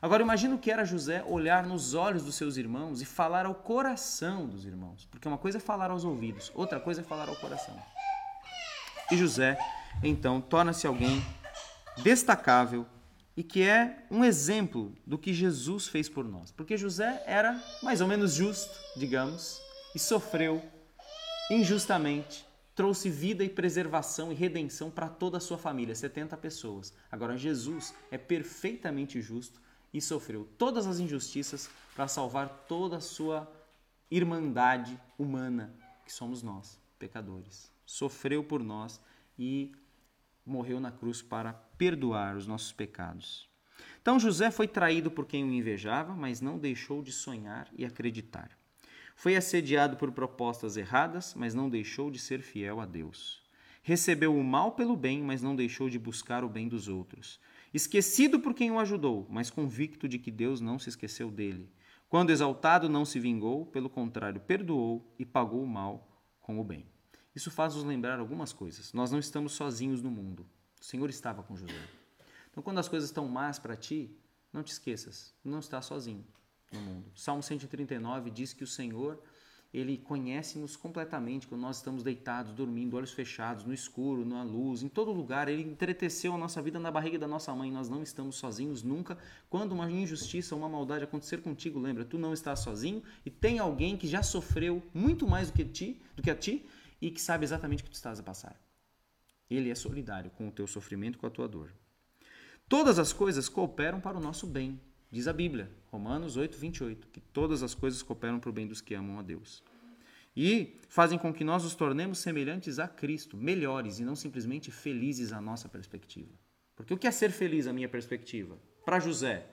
Agora imagina o que era José olhar nos olhos dos seus irmãos e falar ao coração dos irmãos. Porque uma coisa é falar aos ouvidos, outra coisa é falar ao coração. E José, então, torna-se alguém destacável e que é um exemplo do que Jesus fez por nós. Porque José era mais ou menos justo, digamos, e sofreu injustamente, trouxe vida e preservação e redenção para toda a sua família, 70 pessoas. Agora Jesus é perfeitamente justo e sofreu todas as injustiças para salvar toda a sua irmandade humana, que somos nós, pecadores. Sofreu por nós e morreu na cruz para perdoar os nossos pecados. Então José foi traído por quem o invejava, mas não deixou de sonhar e acreditar. Foi assediado por propostas erradas, mas não deixou de ser fiel a Deus. Recebeu o mal pelo bem, mas não deixou de buscar o bem dos outros. Esquecido por quem o ajudou, mas convicto de que Deus não se esqueceu dele. Quando exaltado, não se vingou, pelo contrário, perdoou e pagou o mal com o bem. Isso faz nos lembrar algumas coisas. Nós não estamos sozinhos no mundo. O Senhor estava com José. Então, quando as coisas estão más para ti, não te esqueças, não está sozinho no mundo. Salmo 139 diz que o Senhor, ele conhece-nos completamente quando nós estamos deitados, dormindo, olhos fechados, no escuro, na luz, em todo lugar. Ele entreteceu a nossa vida na barriga da nossa mãe. Nós não estamos sozinhos nunca. Quando uma injustiça, uma maldade acontecer contigo, lembra, tu não estás sozinho e tem alguém que já sofreu muito mais do que ti, do que a ti e que sabe exatamente o que tu estás a passar. Ele é solidário com o teu sofrimento, com a tua dor. Todas as coisas cooperam para o nosso bem, diz a Bíblia, Romanos 8, 28, que todas as coisas cooperam para o bem dos que amam a Deus. E fazem com que nós nos tornemos semelhantes a Cristo, melhores e não simplesmente felizes à nossa perspectiva. Porque o que é ser feliz à minha perspectiva? Para José,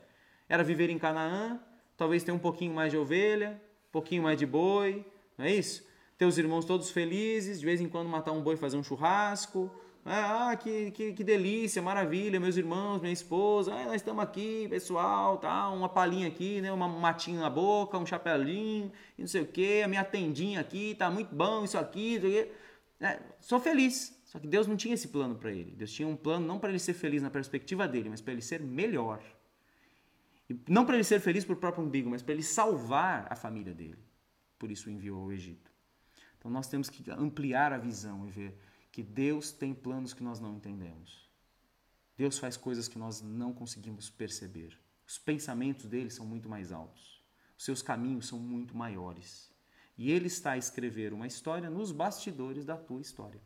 era viver em Canaã, talvez ter um pouquinho mais de ovelha, um pouquinho mais de boi, não é isso? Ter os irmãos todos felizes, de vez em quando matar um boi e fazer um churrasco. Ah, que, que, que, delícia, maravilha, meus irmãos, minha esposa, ah, nós estamos aqui, pessoal, tá, uma palhinha aqui, né, uma matinha na boca, um chapelinho, não sei o que, a minha tendinha aqui, tá muito bom isso aqui, isso aqui. É, sou feliz. Só que Deus não tinha esse plano para ele. Deus tinha um plano não para ele ser feliz na perspectiva dele, mas para ele ser melhor. E não para ele ser feliz por próprio umbigo, mas para ele salvar a família dele. Por isso o enviou ao Egito. Então nós temos que ampliar a visão e ver que Deus tem planos que nós não entendemos. Deus faz coisas que nós não conseguimos perceber. Os pensamentos dele são muito mais altos. Os seus caminhos são muito maiores. E ele está a escrever uma história nos bastidores da tua história.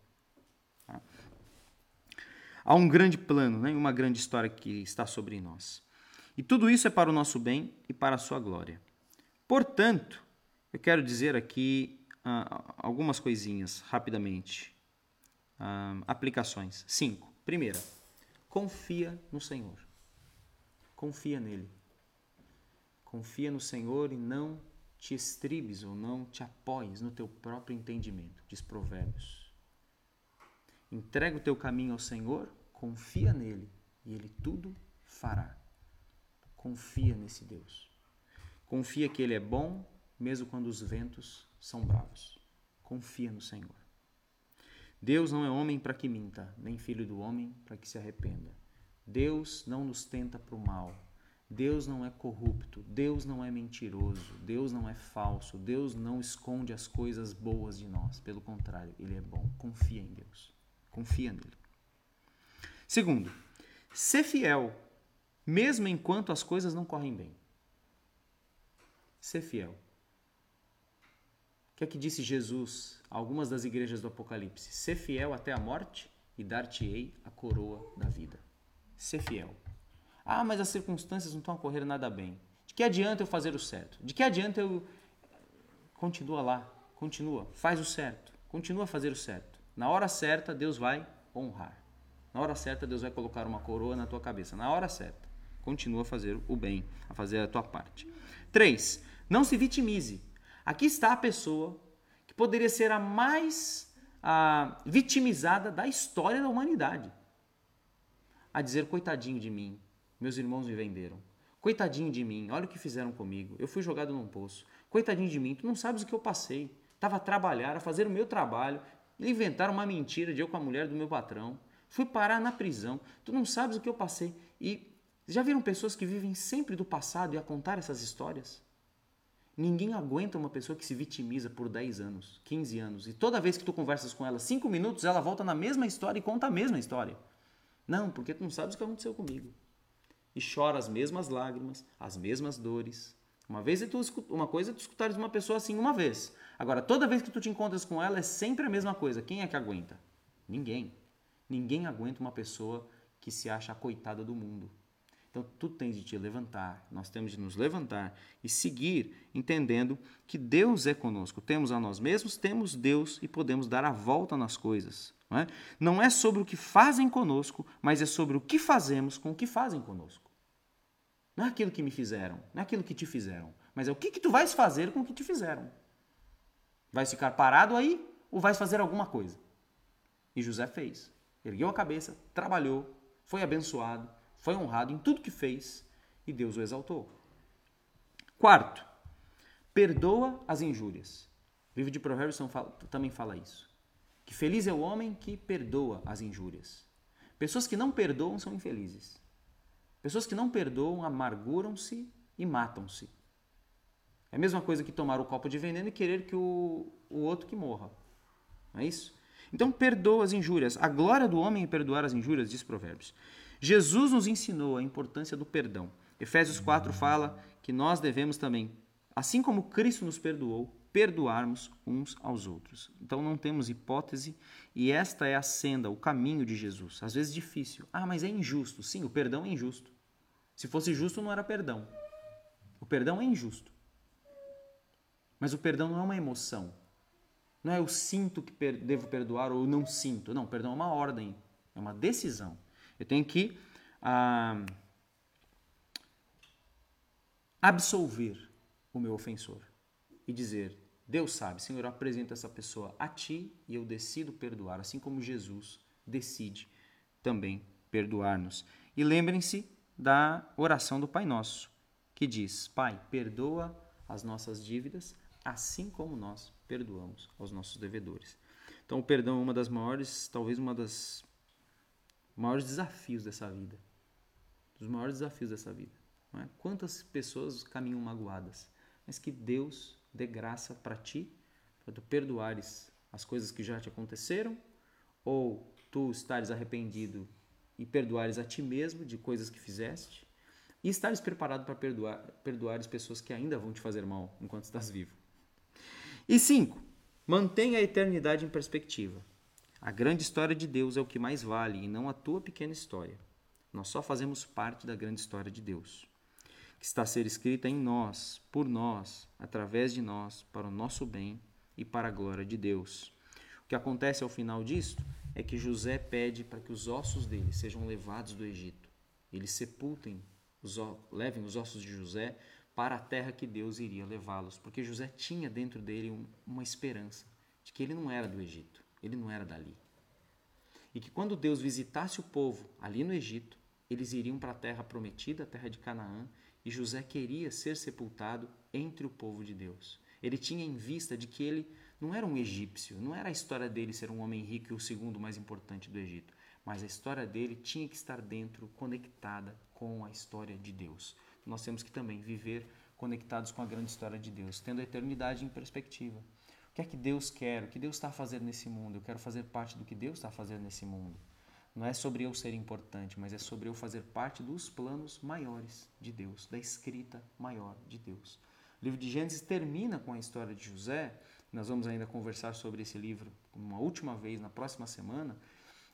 Tá? Há um grande plano, né? uma grande história que está sobre nós. E tudo isso é para o nosso bem e para a sua glória. Portanto, eu quero dizer aqui uh, algumas coisinhas rapidamente. Uh, aplicações. Cinco. Primeira, confia no Senhor. Confia nele. Confia no Senhor e não te estribes ou não te apoies no teu próprio entendimento, diz Provérbios. Entrega o teu caminho ao Senhor, confia nele e ele tudo fará. Confia nesse Deus. Confia que ele é bom, mesmo quando os ventos são bravos. Confia no Senhor. Deus não é homem para que minta, nem filho do homem para que se arrependa. Deus não nos tenta para o mal. Deus não é corrupto, Deus não é mentiroso, Deus não é falso, Deus não esconde as coisas boas de nós. Pelo contrário, Ele é bom. Confia em Deus. Confia nele. Segundo, ser fiel, mesmo enquanto as coisas não correm bem. Ser fiel que é que disse Jesus a algumas das igrejas do Apocalipse? Ser fiel até a morte e dar-te-ei a coroa da vida. Ser fiel. Ah, mas as circunstâncias não estão a correr nada bem. De que adianta eu fazer o certo? De que adianta eu. Continua lá, continua, faz o certo, continua a fazer o certo. Na hora certa, Deus vai honrar. Na hora certa, Deus vai colocar uma coroa na tua cabeça. Na hora certa, continua a fazer o bem, a fazer a tua parte. 3. Não se vitimize. Aqui está a pessoa que poderia ser a mais a, vitimizada da história da humanidade. A dizer, coitadinho de mim, meus irmãos me venderam. Coitadinho de mim, olha o que fizeram comigo. Eu fui jogado num poço. Coitadinho de mim, tu não sabes o que eu passei. Estava a trabalhar, a fazer o meu trabalho. Inventaram uma mentira de eu com a mulher do meu patrão. Fui parar na prisão. Tu não sabes o que eu passei. E já viram pessoas que vivem sempre do passado e a contar essas histórias? Ninguém aguenta uma pessoa que se vitimiza por 10 anos, 15 anos, e toda vez que tu conversas com ela 5 minutos, ela volta na mesma história e conta a mesma história. Não, porque tu não sabes o que aconteceu comigo. E chora as mesmas lágrimas, as mesmas dores. Uma vez tu, uma coisa é tu escutares uma pessoa assim uma vez. Agora, toda vez que tu te encontras com ela é sempre a mesma coisa. Quem é que aguenta? Ninguém. Ninguém aguenta uma pessoa que se acha a coitada do mundo. Então, tu tens de te levantar, nós temos de nos levantar e seguir entendendo que Deus é conosco. Temos a nós mesmos, temos Deus e podemos dar a volta nas coisas. Não é, não é sobre o que fazem conosco, mas é sobre o que fazemos com o que fazem conosco. Não é aquilo que me fizeram, não é aquilo que te fizeram, mas é o que, que tu vais fazer com o que te fizeram. Vais ficar parado aí ou vais fazer alguma coisa? E José fez. Ergueu a cabeça, trabalhou, foi abençoado foi honrado em tudo que fez e Deus o exaltou. Quarto, perdoa as injúrias. O livro de Provérbios também fala isso. Que feliz é o homem que perdoa as injúrias. Pessoas que não perdoam são infelizes. Pessoas que não perdoam amarguram-se e matam-se. É a mesma coisa que tomar o copo de veneno e querer que o, o outro que morra. Não é isso? Então perdoa as injúrias. A glória do homem é perdoar as injúrias, diz Provérbios. Jesus nos ensinou a importância do perdão. Efésios 4 fala que nós devemos também, assim como Cristo nos perdoou, perdoarmos uns aos outros. Então não temos hipótese e esta é a senda, o caminho de Jesus. Às vezes difícil. Ah, mas é injusto. Sim, o perdão é injusto. Se fosse justo, não era perdão. O perdão é injusto. Mas o perdão não é uma emoção. Não é eu sinto que devo perdoar ou não sinto. Não, perdão é uma ordem, é uma decisão. Eu tenho que ah, absolver o meu ofensor e dizer: Deus sabe, Senhor, eu apresento essa pessoa a ti e eu decido perdoar, assim como Jesus decide também perdoar-nos. E lembrem-se da oração do Pai Nosso, que diz: Pai, perdoa as nossas dívidas, assim como nós perdoamos aos nossos devedores. Então, o perdão é uma das maiores, talvez uma das maiores desafios dessa vida. Dos maiores desafios dessa vida. É? Quantas pessoas caminham magoadas, mas que Deus dê graça para ti, para tu perdoares as coisas que já te aconteceram, ou tu estares arrependido e perdoares a ti mesmo de coisas que fizeste, e estares preparado para perdoar, perdoar as pessoas que ainda vão te fazer mal enquanto estás vivo. E cinco, mantenha a eternidade em perspectiva. A grande história de Deus é o que mais vale e não a tua pequena história. Nós só fazemos parte da grande história de Deus, que está a ser escrita em nós, por nós, através de nós, para o nosso bem e para a glória de Deus. O que acontece ao final disto é que José pede para que os ossos dele sejam levados do Egito. Eles sepultem, os, levem os ossos de José para a terra que Deus iria levá-los, porque José tinha dentro dele um, uma esperança de que ele não era do Egito ele não era dali. E que quando Deus visitasse o povo ali no Egito, eles iriam para a terra prometida, a terra de Canaã, e José queria ser sepultado entre o povo de Deus. Ele tinha em vista de que ele não era um egípcio, não era a história dele ser um homem rico e o segundo mais importante do Egito, mas a história dele tinha que estar dentro, conectada com a história de Deus. Nós temos que também viver conectados com a grande história de Deus, tendo a eternidade em perspectiva que é que Deus quer? O que Deus está fazendo nesse mundo? Eu quero fazer parte do que Deus está fazendo nesse mundo. Não é sobre eu ser importante, mas é sobre eu fazer parte dos planos maiores de Deus, da escrita maior de Deus. O livro de Gênesis termina com a história de José. Nós vamos ainda conversar sobre esse livro uma última vez na próxima semana,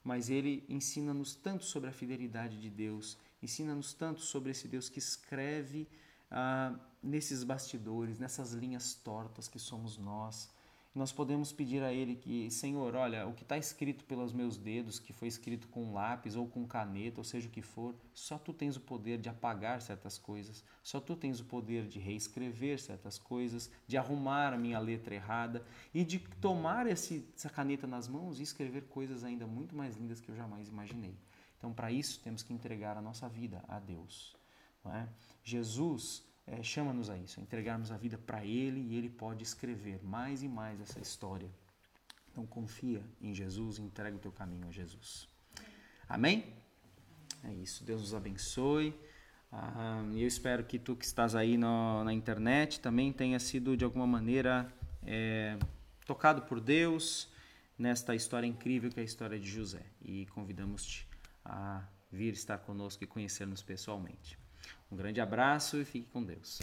mas ele ensina-nos tanto sobre a fidelidade de Deus, ensina-nos tanto sobre esse Deus que escreve ah, nesses bastidores, nessas linhas tortas que somos nós nós podemos pedir a Ele que, Senhor, olha, o que está escrito pelos meus dedos, que foi escrito com lápis ou com caneta, ou seja o que for, só Tu tens o poder de apagar certas coisas, só Tu tens o poder de reescrever certas coisas, de arrumar a minha letra errada e de tomar esse, essa caneta nas mãos e escrever coisas ainda muito mais lindas que eu jamais imaginei. Então, para isso, temos que entregar a nossa vida a Deus. É? Jesus é, chama-nos a isso, a entregarmos a vida para Ele e Ele pode escrever mais e mais essa história. Então confia em Jesus e entrega o teu caminho a Jesus. Amém? É isso. Deus nos abençoe. Ah, e eu espero que tu que estás aí no, na internet também tenha sido de alguma maneira é, tocado por Deus nesta história incrível que é a história de José. E convidamos-te a vir estar conosco e conhecer-nos pessoalmente. Um grande abraço e fique com Deus.